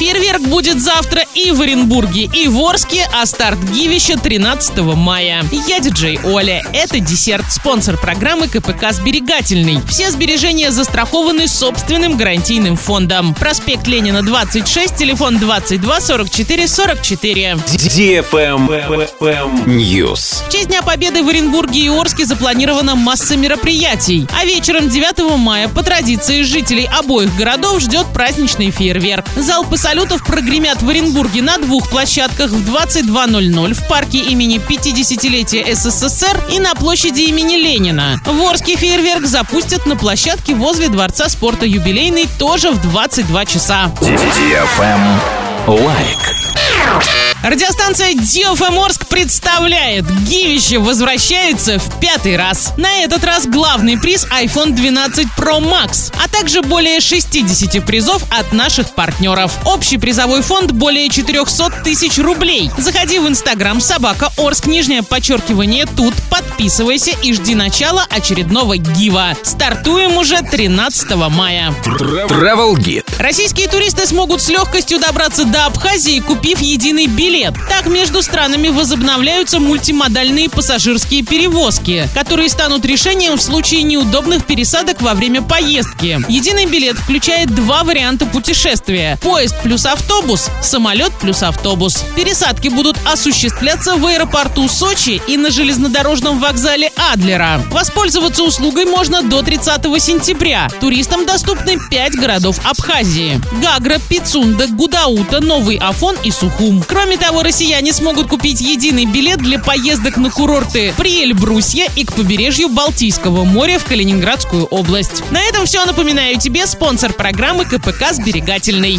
Фейерверк будет завтра и в Оренбурге, и в Орске, а старт Гивища 13 мая. Я диджей Оля. Это десерт, спонсор программы КПК «Сберегательный». Все сбережения застрахованы собственным гарантийным фондом. Проспект Ленина, 26, телефон 22 44 44. News. В честь Дня Победы в Оренбурге и Орске запланирована масса мероприятий. А вечером 9 мая по традиции жителей обоих городов ждет праздничный фейерверк. Залпы салютов прогремят в Оренбурге на двух площадках в 22.00 в парке имени 50-летия СССР и на площади имени Ленина. В Орске фейерверк запустят на площадке возле Дворца спорта «Юбилейный» тоже в 22 часа. Лайк. Радиостанция DFM Орск представляет Гивище возвращается в пятый раз. На этот раз главный приз iPhone 12 Pro Max, а также более 60 призов от наших партнеров. Общий призовой фонд более 400 тысяч рублей. Заходи в инстаграм собака Орск, нижнее подчеркивание тут, подписывайся и жди начала очередного гива. Стартуем уже 13 мая. Travel Guide. Российские туристы смогут с легкостью добраться до Абхазии, купив единый билет. Так между странами возобновляются мультимодальные пассажирские перевозки, которые станут решением в случае неудобных пересадок во время поездки. Единый билет включает два варианта путешествия. Поезд плюс автобус, самолет плюс автобус. Пересадки будут осуществляться в аэропорту Сочи и на железнодорожном вокзале Адлера. Воспользоваться услугой можно до 30 сентября. Туристам доступны 5 городов Абхазии. Гагра, Пицунда, Гудаута, Новый Афон и Сухум. Кроме того, россияне смогут купить единый билет для поездок на курорты при Эльбрусье и к побережью Балтийского моря в Калининградскую область. На этом все. Напоминаю тебе спонсор программы КПК «Сберегательный».